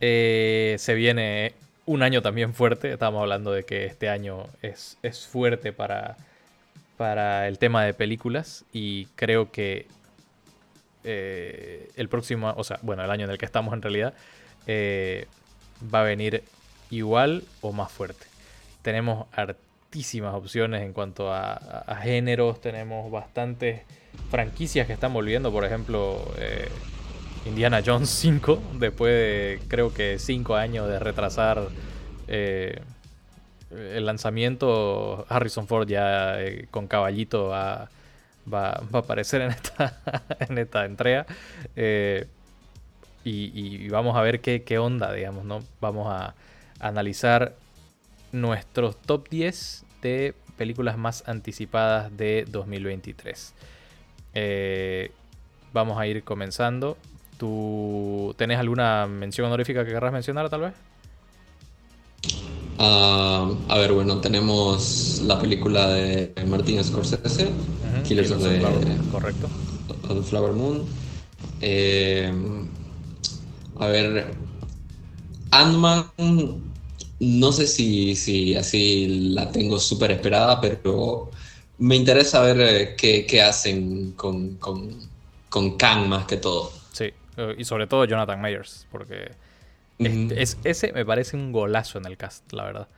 Eh, se viene un año también fuerte. Estábamos hablando de que este año es, es fuerte para, para el tema de películas. Y creo que eh, el próximo, o sea, bueno, el año en el que estamos en realidad, eh, va a venir igual o más fuerte. Tenemos hartísimas opciones en cuanto a, géneros, tenemos bastantes franquicias que están volviendo, por ejemplo, eh, Indiana Jones 5, después de creo que 5 años de retrasar el lanzamiento, Harrison Ford ya con caballito va va, a aparecer en esta, en esta entrega. Eh, y, vamos a ver qué, onda, digamos, ¿no? Vamos a, analizar nuestros top 10 de películas más anticipadas de 2023. Eh, vamos a ir comenzando. ¿Tú tenés alguna mención honorífica que querrás mencionar tal vez? Ah, a ver, bueno, tenemos la película de Martin Scorsese, Killers, of the, Flower Moon, correcto. Flower Moon. Eh, a ver, Ant-Man, no sé si, si así la tengo súper esperada, pero me interesa ver eh, qué, hacen con, con, con Kang más que todo. Sí, y sobre todo Jonathan Mayers, porque es, ese me parece un golazo en el cast, la verdad.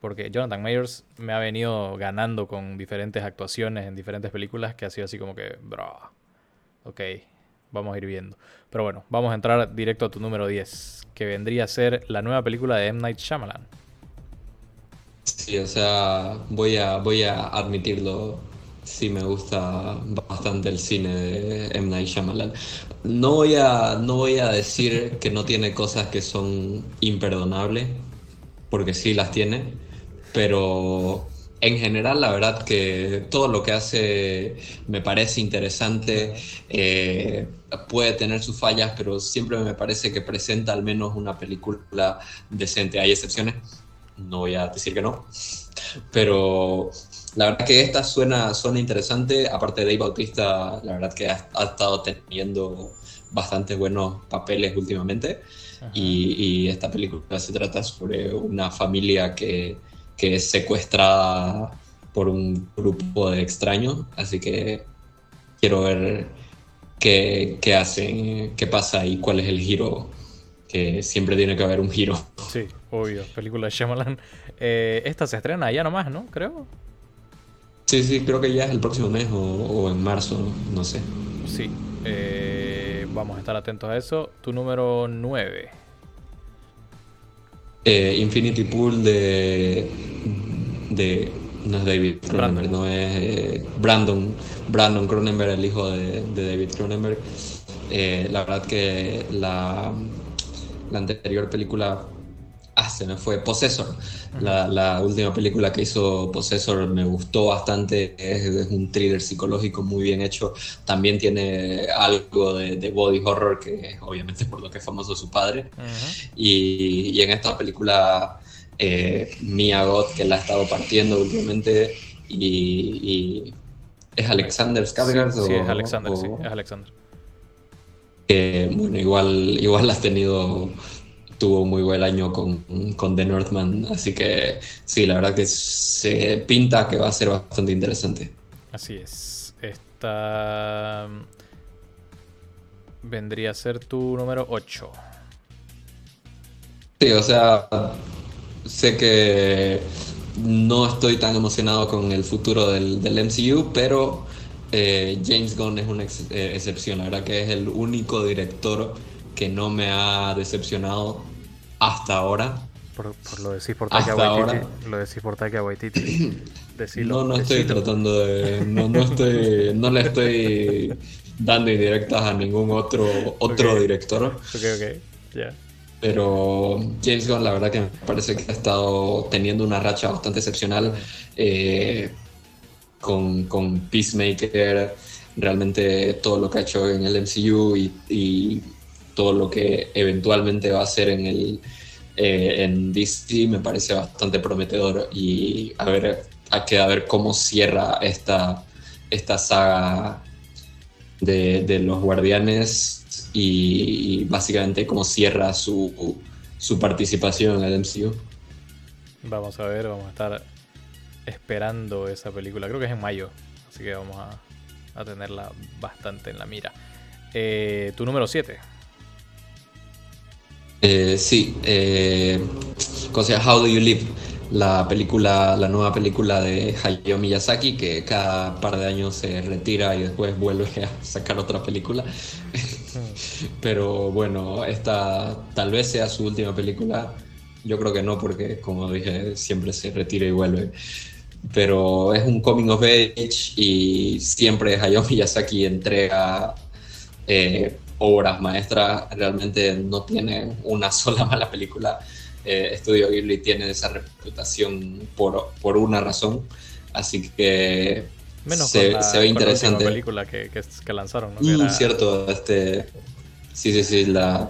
Porque Jonathan Mayers me ha venido ganando con diferentes actuaciones en diferentes películas que ha sido así como que, bro, ok, vamos a ir viendo. Pero bueno, vamos a entrar directo a tu número 10, que vendría a ser la nueva película de M. Night Shyamalan. Sí, o sea, voy a, voy a admitirlo sí me gusta bastante el cine de M. Night Shyamalan. No voy, a, no voy a decir que no tiene cosas que son imperdonables, porque sí las tiene, pero en general la verdad que todo lo que hace me parece interesante, eh, puede tener sus fallas, pero siempre me parece que presenta al menos una película decente. Hay excepciones, no voy a decir que no, pero la verdad que esta suena, suena interesante. Aparte de Dave Bautista, la verdad que ha, estado teniendo bastante buenos papeles últimamente. Y, esta película se trata sobre una familia que, que, es secuestrada por un grupo de extraños. Así que quiero ver qué, qué hacen, qué pasa y cuál es el giro. Que siempre tiene que haber un giro. Sí, obvio. Película de Shyamalan. Eh, esta se estrena ya nomás, ¿no? Creo. Sí, sí, creo que ya es el próximo mes o, en marzo, no sé. Sí, eh, vamos a estar atentos a eso. Tu número 9. Eh, Infinity Pool de, de. No es David Cronenberg, no es eh, Brandon. Brandon Cronenberg, el hijo de, David Cronenberg. la verdad que la, la anterior película Ah, se me fue. Possessor. La, última película que hizo Possessor me gustó bastante. Es, un thriller psicológico muy bien hecho. También tiene algo de, body horror, que obviamente por lo que es famoso su padre. y, en esta película, eh, Mia Goth, que la ha estado partiendo últimamente. Y, ¿Es Alexander Skarsgård? Sí, es Alexander, sí, es Alexander. bueno, igual, igual has tenido tuvo muy buen año con, con, The Northman, así que sí, la verdad que se pinta que va a ser bastante interesante. Así es. Esta vendría a ser tu número 8. Sí, o sea, sé que no estoy tan emocionado con el futuro del, del MCU, pero eh, James Gunn es una eh, excepción. La verdad que es el único director que no me ha decepcionado hasta ahora. Por, lo decís por Taika Waititi. Lo decís por Taika Waititi. no, no estoy tratando de. No, no, estoy, no le estoy dando indirectas a ningún otro, otro director. Ok, ok, ya. Pero James Gunn, la verdad que me parece que ha estado teniendo una racha bastante excepcional eh, con, con Peacemaker, realmente todo lo que ha hecho en el MCU y todo lo que eventualmente va a ser en el eh, en DC me parece bastante prometedor y a ver, hay que ver cómo cierra esta, esta saga de, los guardianes y, básicamente cómo cierra su, su participación en el MCU. Vamos a ver, vamos a estar esperando esa película. Creo que es en mayo, así que vamos a, tenerla bastante en la mira. Eh, tu número 7. Eh, sí, eh, How Do You Live? La película, la nueva película de Hayao Miyazaki, que cada par de años se retira y después vuelve a sacar otra película. Pero bueno, esta tal vez sea su última película. Yo creo que no, porque como dije, siempre se retira y vuelve. Pero es un coming of age y siempre Hayao Miyazaki entrega eh, obras maestras, realmente no tiene una sola mala película. Eh, Estudio Ghibli tiene esa reputación por, por una razón, así que Menos se, se ve interesante. La película que, que, lanzaron, ¿no? Mm, cierto, este, sí, sí, sí, la,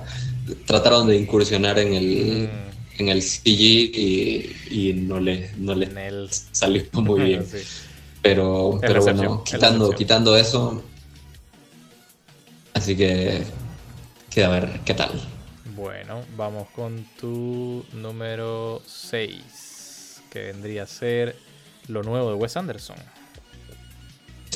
trataron de incursionar en el, mm. en el CG y, y no les no le salió muy bien. Pero, pero bueno, quitando, quitando eso, Así que queda a ver qué tal. Bueno, vamos con tu número 6, que vendría a ser lo nuevo de Wes Anderson.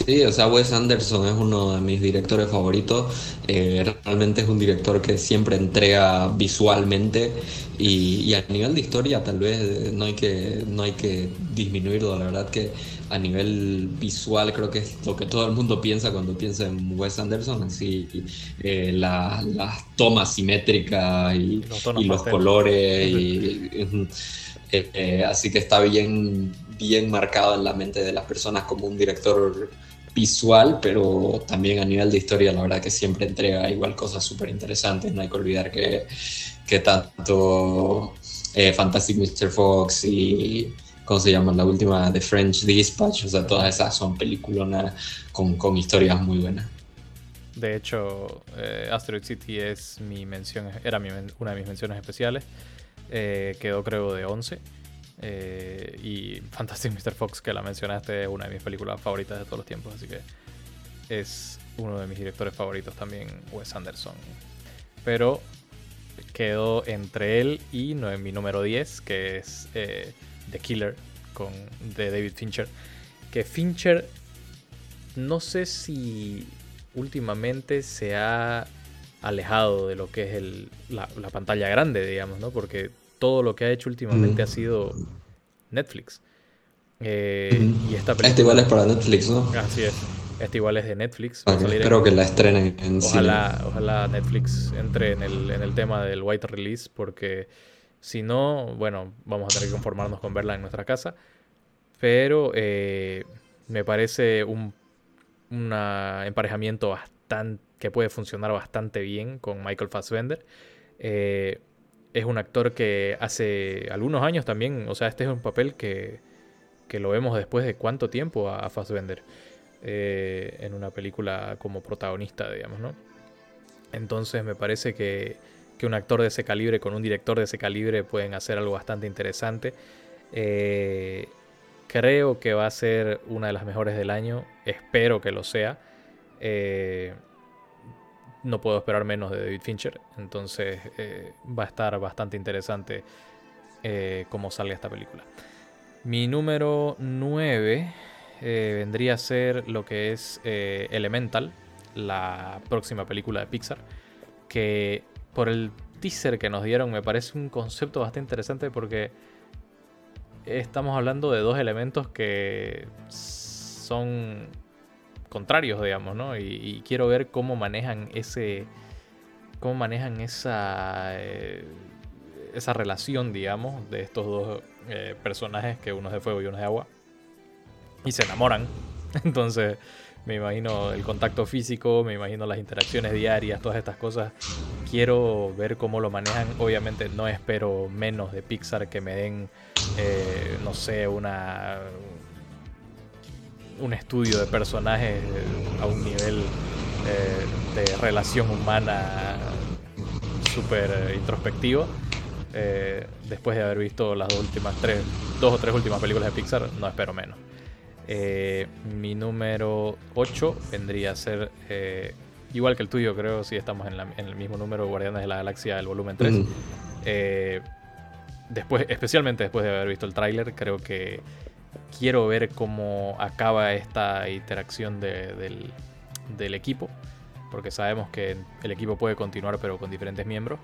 Sí, o sea, Wes Anderson es uno de mis directores favoritos. Eh, realmente es un director que siempre entrega visualmente y, a nivel de historia tal vez no hay que, no hay que disminuirlo. La verdad que a nivel visual creo que es lo que todo el mundo piensa cuando piensa en Wes Anderson, así eh, las tomas simétricas y los, colores. Eh, así que está bien, bien marcado en la mente de las personas como un director visual, pero también a nivel de historia, la verdad que siempre entrega igual cosas súper interesantes. No hay que olvidar que, que tanto eh, Fantastic Mr. Fox y, ¿cómo se llama? La última, The French Dispatch, o sea, todas esas son películas con, con historias muy buenas. De hecho, eh, Asteroid City es mi mención, era una de mis menciones especiales. Eh, quedó creo de 11. Eh, y Fantastic Mr. Fox, que la mencionaste, es una de mis películas favoritas de todos los tiempos, así que es uno de mis directores favoritos también, Wes Anderson. Pero quedó entre él y mi número 10, que es eh, The Killer, con, de David Fincher. Que Fincher, no sé si últimamente se ha alejado de lo que es el, la, pantalla grande, digamos, ¿no? Porque todo lo que ha hecho últimamente ha sido Netflix. Eh, y esta Este igual es para Netflix, ¿no? Así es. Este igual es de Netflix. espero que la estrenen en ojalá, Ojalá Netflix entre en el, en el tema del white release, porque si no, bueno, vamos a tener que conformarnos con verla en nuestra casa. Pero eh, me parece un emparejamiento bastante que puede funcionar bastante bien con Michael Fassbender. Eh, es un actor que hace algunos años también, o sea, este es un papel que, que lo vemos después de cuánto tiempo a, Fassbender eh, en una película como protagonista, digamos, ¿no? Entonces me parece que, que, un actor de ese calibre con un director de ese calibre pueden hacer algo bastante interesante. Eh, creo que va a ser una de las mejores del año, espero que lo sea. Eh, no puedo esperar menos de David Fincher. Entonces eh, va a estar bastante interesante eh, cómo sale esta película. Mi número 9 eh, vendría a ser lo que es Elemental, la próxima película de Pixar. Que por el teaser que nos dieron me parece un concepto bastante interesante porque estamos hablando de dos elementos que son contrarios, digamos, ¿no? Y, quiero ver cómo manejan ese. cómo manejan esa. Eh, esa relación, digamos, de estos dos eh, personajes, que uno es de fuego y uno es de agua. Y se enamoran. Entonces, me imagino el contacto físico, me imagino las interacciones diarias, todas estas cosas. Quiero ver cómo lo manejan. Obviamente no espero menos de Pixar que me den, eh, no sé, una un estudio de personajes a un nivel eh, de relación humana súper eh, introspectivo. Eh, después de haber visto las dos últimas tres, dos o tres últimas películas de Pixar, no espero menos. Eh, mi número 8 vendría a ser eh, igual que el tuyo, creo, si estamos en, el mismo número, Guardianes de la Galaxia, el volumen 3. Eh, después, especialmente después de haber visto el tráiler, creo que quiero ver cómo acaba esta interacción del, equipo, porque sabemos que el equipo puede continuar pero con diferentes miembros.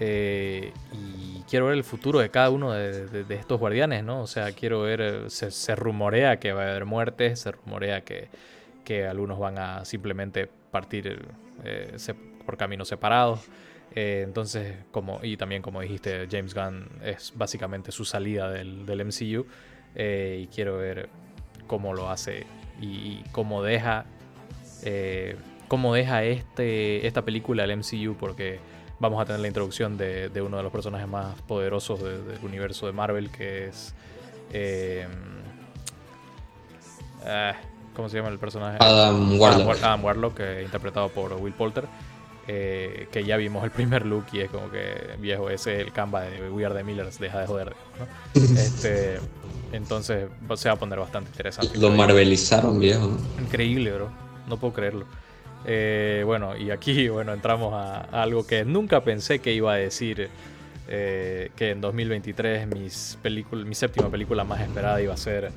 Eh, y quiero ver el futuro de cada uno de, estos guardianes, ¿no? O sea, quiero ver, se, rumorea que va a haber muertes, se rumorea que, que algunos van a simplemente partir eh, por caminos separados. Eh, entonces, como, y también como dijiste, James Gunn es básicamente su salida del MCU. Eh, y quiero ver cómo lo hace y, cómo deja. cómo deja este, esta película el MCU. Porque vamos a tener la introducción de, uno de los personajes más poderosos del universo de Marvel. Que es. Ah, ¿Cómo se llama el personaje? Adam Warlock. Adam, Warlock, interpretado por Will Poulter. Eh, que ya vimos el primer look y es como que viejo, ese es el Canva de We Are the Millers, deja de joder. este, entonces se va a poner bastante interesante. Lo marvelizaron, viejo. Increíble, bro. No puedo creerlo. Eh, bueno, y aquí bueno entramos a, algo que nunca pensé que iba a decir. Eh, que en 2023 mis mi séptima película más esperada iba a ser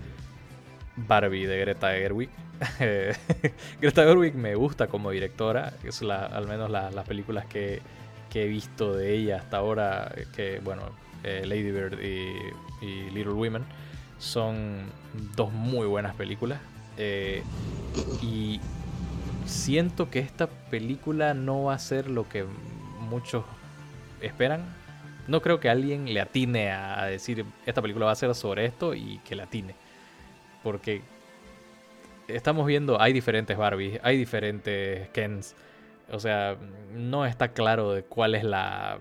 Barbie de Greta Gerwig. Greta Gerwig me gusta como directora, es la, al menos las películas que, he visto de ella hasta ahora, que bueno, eh, Lady Bird y, Little Women, son dos muy buenas películas. Eh, y siento que esta película no va a ser lo que muchos esperan. No creo que alguien le atine a decir esta película va a ser sobre esto y que le atine porque estamos viendo, hay diferentes Barbies, hay diferentes Kens. O sea, no está claro de cuál es la,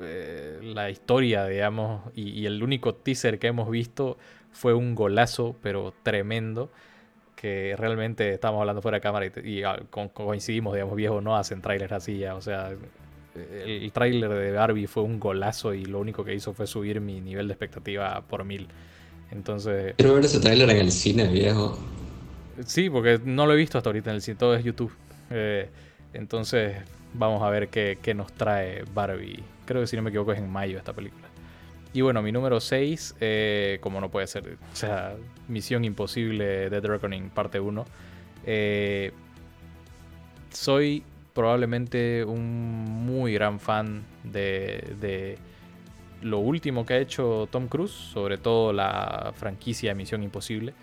eh, la historia, digamos. Y, el único teaser que hemos visto fue un golazo, pero tremendo. Que realmente estamos hablando fuera de cámara y, ah, coincidimos, digamos, viejo, no hacen trailers así ya. O sea, el, el de Barbie fue un golazo y lo único que hizo fue subir mi nivel de expectativa por mil. Entonces. Quiero ver ese tráiler en el cine, viejo. Sí, porque no lo he visto hasta ahorita en el cine, todo es YouTube. Eh, entonces, vamos a ver qué, nos trae Barbie. Creo que si no me equivoco es en mayo esta película. Y bueno, mi número 6, eh, como no puede ser, o sea, Misión Imposible Dead Reckoning parte 1. Eh, soy probablemente un muy gran fan de lo último que ha hecho Tom Cruise, sobre todo la franquicia Misión Imposible.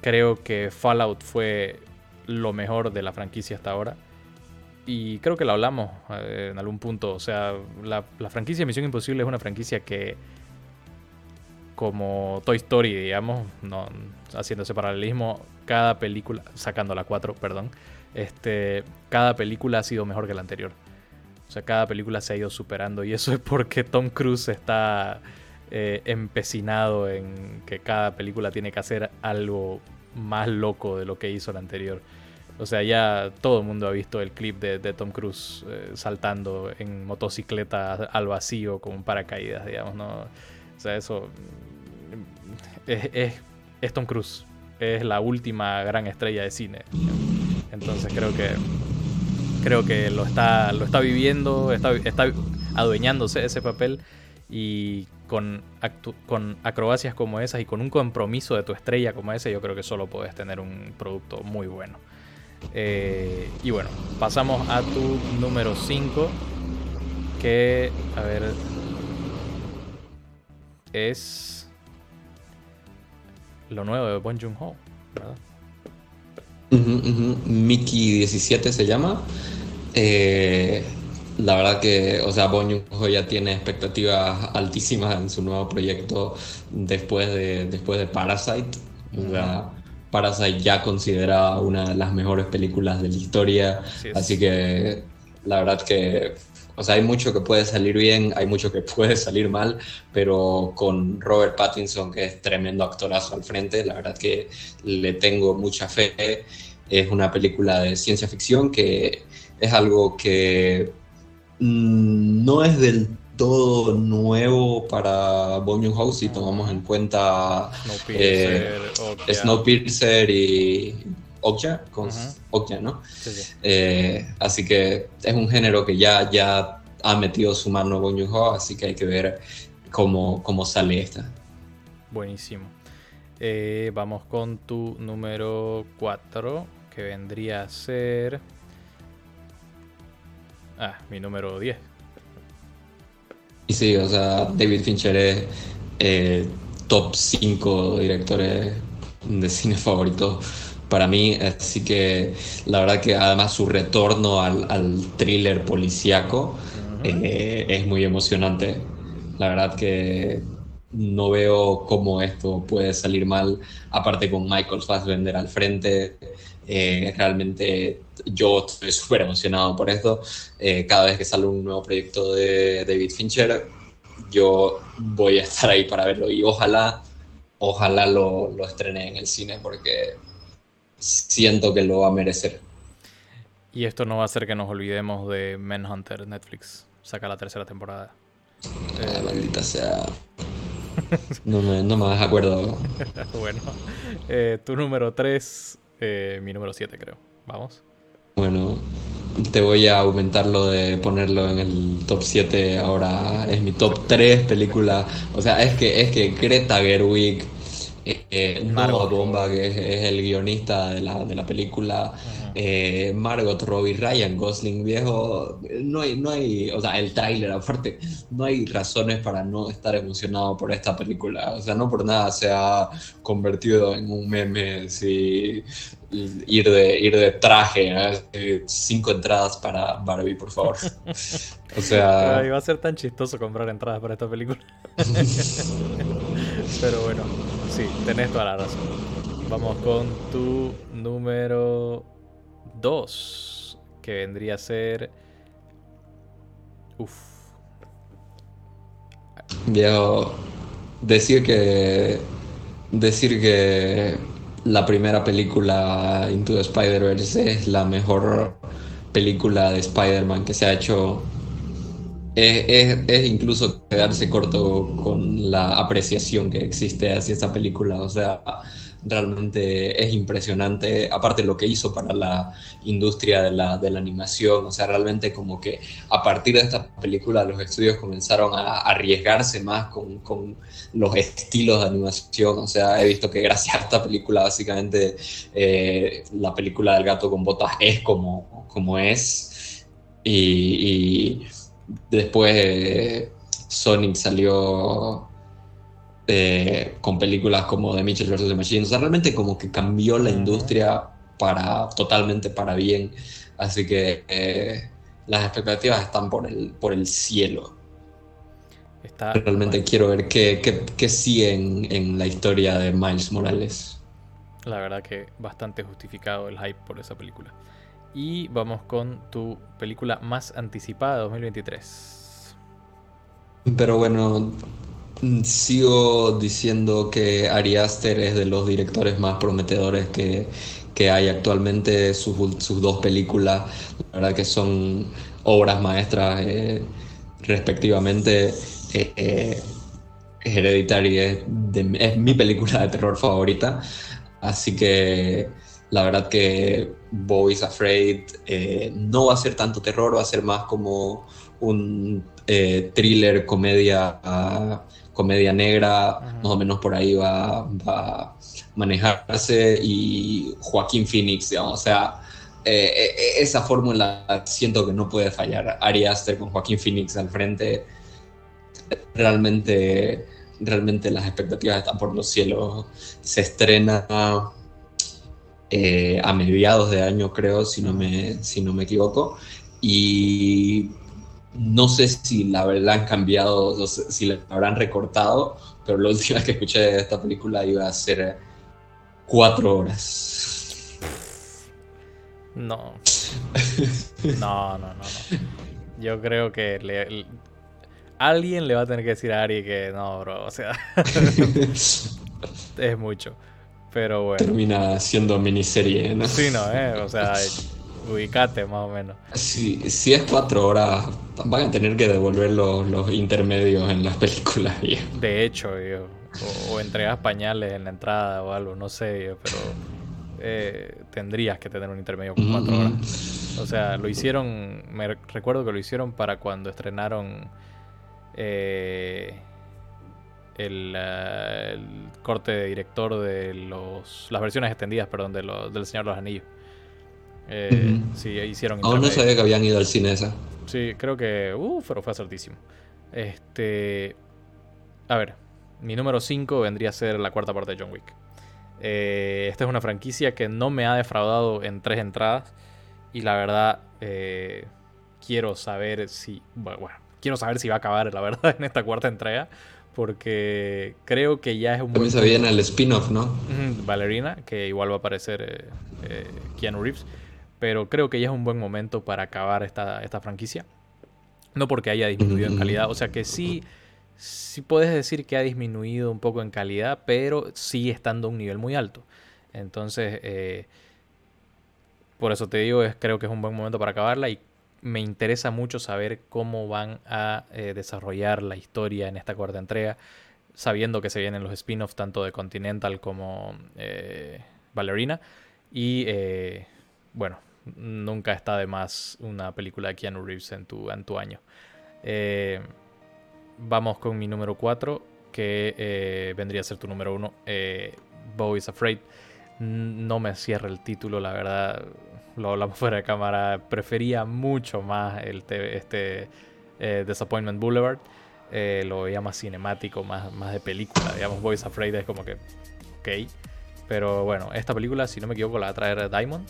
Creo que Fallout fue lo mejor de la franquicia hasta ahora. Y creo que lo hablamos eh, en algún punto. O sea, la, franquicia Misión Imposible es una franquicia que, como Toy Story, digamos, no, haciéndose paralelismo, cada película, sacando la 4, perdón, este, cada película ha sido mejor que la anterior. O sea, cada película se ha ido superando y eso es porque Tom Cruise está eh, empecinado en que cada película tiene que hacer algo más loco de lo que hizo la anterior. O sea, ya todo el mundo ha visto el clip de, Tom Cruise eh, saltando en motocicleta al vacío con paracaídas, digamos, ¿no? O sea, eso mm, es Tom Cruise. Es la última gran estrella de cine. Entonces creo que creo que lo está, lo está viviendo, está, está adueñándose ese papel y con, con acrobacias como esas y con un compromiso de tu estrella como ese, yo creo que solo puedes tener un producto muy bueno. Eh, y bueno, pasamos a tu número 5, que, a ver, es lo nuevo de Bon Joon-ho, ¿verdad? Mickey 17 se llama. Eh, la verdad que, o sea, Bon ya tiene expectativas altísimas en su nuevo proyecto después de, después de Parasite. Parasite ya considera una de las mejores películas de la historia. Así que la verdad que o sea, hay mucho que puede salir bien, hay mucho que puede salir mal, pero con Robert Pattinson, que es tremendo actorazo al frente, la verdad que le tengo mucha fe. Es una película de ciencia ficción que es algo que mm, no es del todo nuevo para Bong Joon-ho si tomamos en cuenta Snowpiercer, eh, Snowpiercer y Okja, con Okja, ¿no? Eh, así que es un género que ya, ya ha metido su mano Bong Joon-ho, así que hay que ver cómo, cómo sale esta. Buenísimo. Eh, vamos con tu número 4, que vendría a ser... Ah, mi número 10. Y sí, o sea, David Fincher es eh, top 5 directores de cine favorito para mí, así que la verdad que además su retorno al, thriller policíaco eh, es muy emocionante. La verdad que no veo cómo esto puede salir mal, aparte con Michael Fassbender al frente. Eh, realmente yo estoy súper emocionado por esto. Eh, cada vez que sale un nuevo proyecto de David Fincher, yo voy a estar ahí para verlo y ojalá, ojalá lo, lo estrene en el cine porque siento que lo va a merecer. Y esto no va a hacer que nos olvidemos de Manhunter, Netflix. Saca la tercera temporada. Ah, maldita sea. No me, no me acuerdo. bueno, eh, tu número 3, eh, mi número 7 creo. Vamos. Bueno, te voy a aumentar lo de ponerlo en el top 7. Ahora es mi top 3 película. O sea, es que, es que Greta Gerwig, eh, Margot Bomba, que es, el guionista de la, de la película, eh, Margot Robbie, Ryan Gosling, viejo, no hay, no hay, o sea, el tráiler aparte, no hay razones para no estar emocionado por esta película, o sea, no por nada se ha convertido en un meme, si ir de, ir de traje, ¿eh? cinco entradas para Barbie, por favor. O sea... va a ser tan chistoso comprar entradas para esta película. Pero bueno, sí, tenés toda la razón. Vamos con tu número 2, que vendría a ser... Uf. Viejo, decir que... Decir que la primera película Into the Spider-Verse es la mejor película de Spider-Man que se ha hecho. Es, es, incluso quedarse corto con la apreciación que existe hacia esta película. O sea, realmente es impresionante, aparte lo que hizo para la industria de la, de la, animación, o sea, realmente como que a partir de esta película los estudios comenzaron a arriesgarse más con, con los estilos de animación, o sea, he visto que gracias a esta película básicamente eh, la película del gato con botas es como, como es. Y, después eh, Sonic salió eh, con películas como The Mitchell vs. The Machine. O sea, realmente como que cambió la industria para totalmente para bien. Así que eh, las expectativas están por el, por el cielo. realmente quiero ver qué, qué, sigue en, en, la historia de Miles Morales. La verdad que bastante justificado el hype por esa película. Y vamos con tu película más anticipada de 2023. Pero bueno, sigo diciendo que Ari Aster es de los directores más prometedores que, hay actualmente. Sus, dos películas, la verdad que son obras maestras eh, respectivamente. Eh, eh, Hereditary es, mi película de terror favorita. Así que la verdad que Boys Afraid no va a ser tanto terror, va a ser más como un thriller, comedia comedia negra, más o menos por ahí va, a manejarse, y Joaquín Phoenix, digamos, o sea, eh, eh, esa fórmula siento que no puede fallar. Ari Aster con Joaquín Phoenix al frente, realmente, realmente las expectativas están por los cielos. Se estrena eh, a mediados de año, creo, si no me, si no me equivoco. Y no sé si la verdad han cambiado, si la habrán recortado, pero la última que escuché de esta película iba a ser cuatro horas. No. No, no, no, no. Yo creo que alguien le va a tener que decir a Ari que no, bro. O sea, es mucho. Pero bueno. Termina siendo miniserie, ¿no? Sí, no, ¿eh? O sea, ubicate más o menos. Si, si es cuatro horas, van a tener que devolver los, los intermedios en las películas. De hecho, o, entregas pañales en la entrada o algo, no sé, pero eh, tendrías que tener un intermedio con cuatro horas. O sea, lo hicieron, me recuerdo que lo hicieron para cuando estrenaron eh, el, corte de director de los, las versiones extendidas, perdón, de del Señor de los Anillos. Eh, Sí, hicieron. Aún no sabía que habían ido al cine esa. Sí, creo que. Uh, pero fue acertísimo. Este. A ver, mi número 5 vendría a ser la cuarta parte de John Wick. Eh, esta es una franquicia que no me ha defraudado en tres entradas. Y la verdad, eh, quiero saber si. Bueno, quiero saber si va a acabar, la verdad, en esta cuarta entrega. Porque creo que ya es un. También se viene el spin-off, ¿no? Valerina, que igual va a aparecer eh, Keanu Reeves. Pero creo que ya es un buen momento para acabar esta, esta franquicia. No porque haya disminuido en calidad. O sea que sí sí puedes decir que ha disminuido un poco en calidad, pero sigue estando a un nivel muy alto. Entonces, eh, por eso te digo, es, creo que es un buen momento para acabarla y me interesa mucho saber cómo van a eh, desarrollar la historia en esta cuarta entrega, sabiendo que se vienen los spin-offs tanto de Continental como eh, Ballerina. Y bueno, nunca está de más una película de Keanu Reeves en tu, en tu año vamos con mi número 4, que eh, vendría a ser tu número 1, eh, Bo is Afraid. No me cierra el título, la verdad, lo hablamos fuera de cámara. Prefería mucho más el este eh, Disappointment Boulevard. Eh, lo veía más cinemático, más, más de película. Digamos, Boys Afraid es como que, ok. Pero bueno, esta película, si no me equivoco, la va a traer Diamond,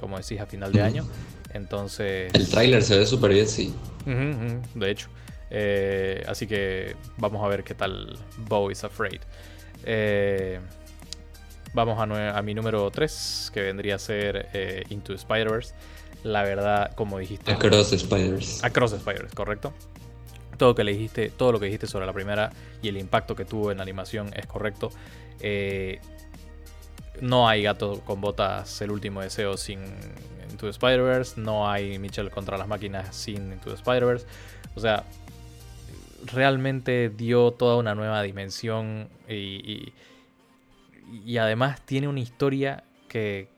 como decís, a final de año. Entonces. El tráiler se ve súper bien, sí. de hecho. Eh, así que vamos a ver qué tal Bo is Afraid. Eh, vamos a, mi número 3, que vendría a ser eh, Into Spider-Verse. La verdad, como dijiste. Across Spider-Verse. Across Spider-Verse, correcto. Todo, que le dijiste, todo lo que dijiste sobre la primera y el impacto que tuvo en la animación es correcto. no hay gato con botas, el último deseo sin Into the Spider-Verse. No hay Mitchell contra las máquinas sin Into the Spider-Verse. O sea, realmente dio toda una nueva dimensión y, y, además tiene una historia que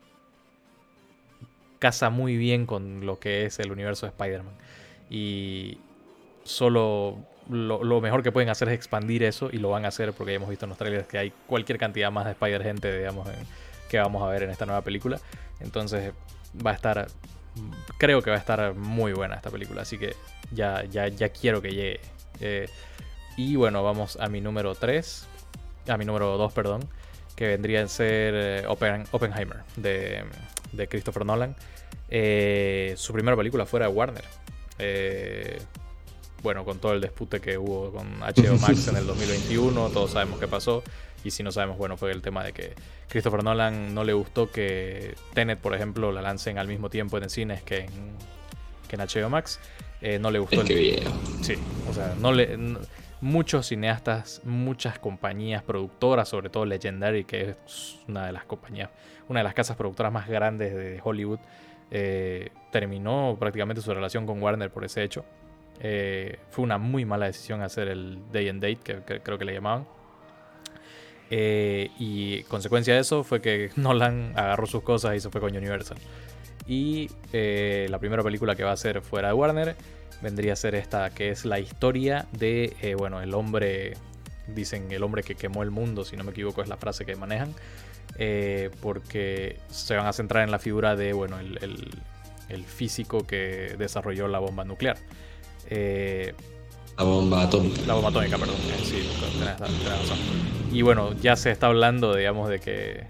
casa muy bien con lo que es el universo de Spider-Man. Y solo lo, mejor que pueden hacer es expandir eso y lo van a hacer porque ya hemos visto en los trailers que hay cualquier cantidad más de Spider-Gente, digamos, que vamos a ver en esta nueva película. Entonces va a estar, creo que va a estar muy buena esta película, así que ya, ya, ya quiero que llegue eh, y bueno, vamos a mi número 3, a mi número 2, perdón, que vendría a ser eh, Oppenheimer de, Christopher Nolan. Eh, su primera película fuera de Warner. bueno, con todo el dispute que hubo con HBO Max en el 2021, todos sabemos qué pasó. Y si no sabemos, bueno, fue el tema de que Christopher Nolan no le gustó que Tenet, por ejemplo, la lancen al mismo tiempo en cines que en, que en HBO Max. Eh, no le gustó. el... que Sí, o sea, no le, muchos cineastas, muchas compañías productoras, sobre todo Legendary, que es una de las compañías, una de las casas productoras más grandes de Hollywood, eh, terminó prácticamente su relación con Warner por ese hecho. Eh, fue una muy mala decisión hacer el Day and Date, que, creo que le llamaban. y consecuencia de eso fue que Nolan agarró sus cosas y se fue con Universal. Y eh, la primera película que va a ser fuera de Warner vendría a ser esta, que es la historia de, eh, bueno, el hombre, dicen el hombre que quemó el mundo, si no me equivoco es la frase que manejan, eh, porque se van a centrar en la figura de, bueno, el, el, físico que desarrolló la bomba nuclear. La bomba atómica. La bomba atómica, perdón. Sí, tenés, razón. Y bueno, ya se está hablando, digamos, de que.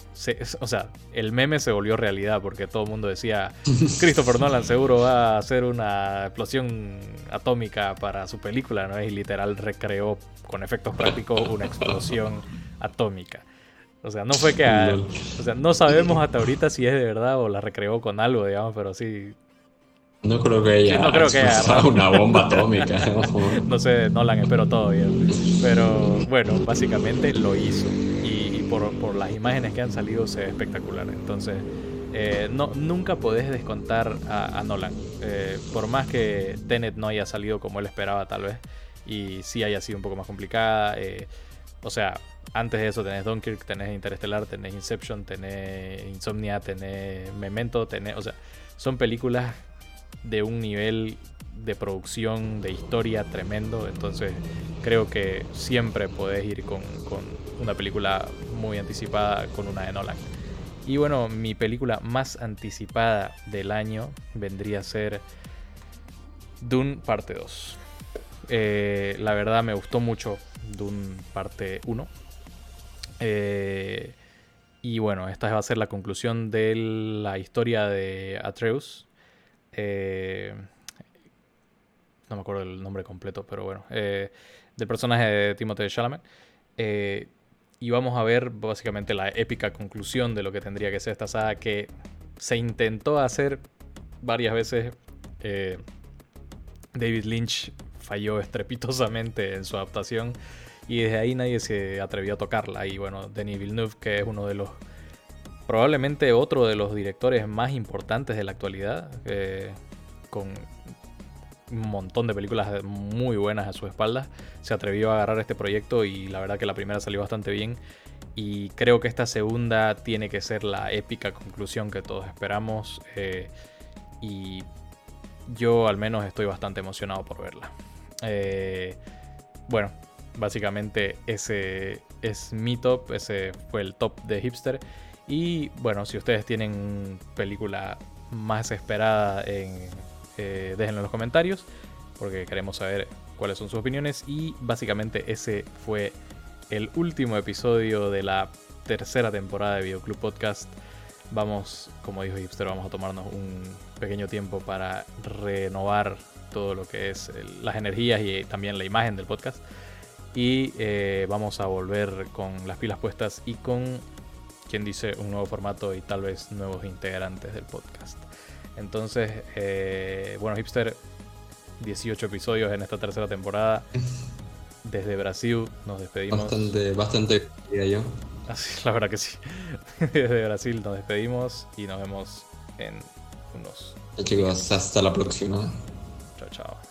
o sea, el meme se volvió realidad porque todo el mundo decía: Christopher Nolan seguro va a hacer una explosión atómica para su película, ¿no? Y literal recreó con efectos prácticos una explosión atómica. O sea, no fue que. o sea, no sabemos hasta ahorita si es de verdad o la recreó con algo, digamos, pero sí no creo que ella no creo que una bomba atómica. no sé, Nolan, espero todo bien. Pero bueno, básicamente lo hizo. Y, por, las imágenes que han salido se ve espectacular. Entonces, eh, no, nunca podés descontar a, Nolan. Eh, por más que Tenet no haya salido como él esperaba tal vez, y sí haya sido un poco más complicada. Eh, o sea, antes de eso tenés Dunkirk, tenés Interestelar, tenés Inception, tenés Insomnia, tenés Memento, tenés... O sea, son películas de un nivel de producción, de historia tremendo. Entonces creo que siempre podés ir con, con una película muy anticipada con una de Nolan. Y bueno, mi película más anticipada del año vendría a ser Dune parte 2. Eh, la verdad me gustó mucho Dune parte 1. Eh, y bueno, esta va a ser la conclusión de la historia de Atreus. Eh, no me acuerdo el nombre completo, pero bueno. del personaje de Timothée Chalamet y vamos a ver básicamente la épica conclusión de lo que tendría que ser esta saga que se intentó hacer varias veces. Eh, David Lynch falló estrepitosamente en su adaptación y desde ahí nadie se atrevió a tocarla. Y bueno, Denis Villeneuve, que es uno de los, probablemente otro de los directores más importantes de la actualidad, eh, con un montón de películas muy buenas a su espalda, se atrevió a agarrar este proyecto y la verdad que la primera salió bastante bien y creo que esta segunda tiene que ser la épica conclusión que todos esperamos eh, y yo al menos estoy bastante emocionado por verla. Eh, bueno, básicamente ese es mi top, ese fue el top de hipster y bueno, si ustedes tienen película más esperada eh, déjenlo en los comentarios porque queremos saber cuáles son sus opiniones y básicamente ese fue el último episodio de la tercera temporada de Videoclub Podcast. Vamos, como dijo Hipster, vamos a tomarnos un pequeño tiempo para renovar todo lo que es las energías y también la imagen del podcast. Y eh, vamos a volver con las pilas puestas y con, quien dice, un nuevo formato y tal vez nuevos integrantes del podcast. Entonces, eh, bueno, Hipster, 18 episodios en esta tercera temporada. Desde Brasil nos despedimos. Bastante, bastante, diría yo. Así, la verdad que sí. Desde Brasil nos despedimos y nos vemos en unos. Chicos, hasta la próxima. Chao, chao.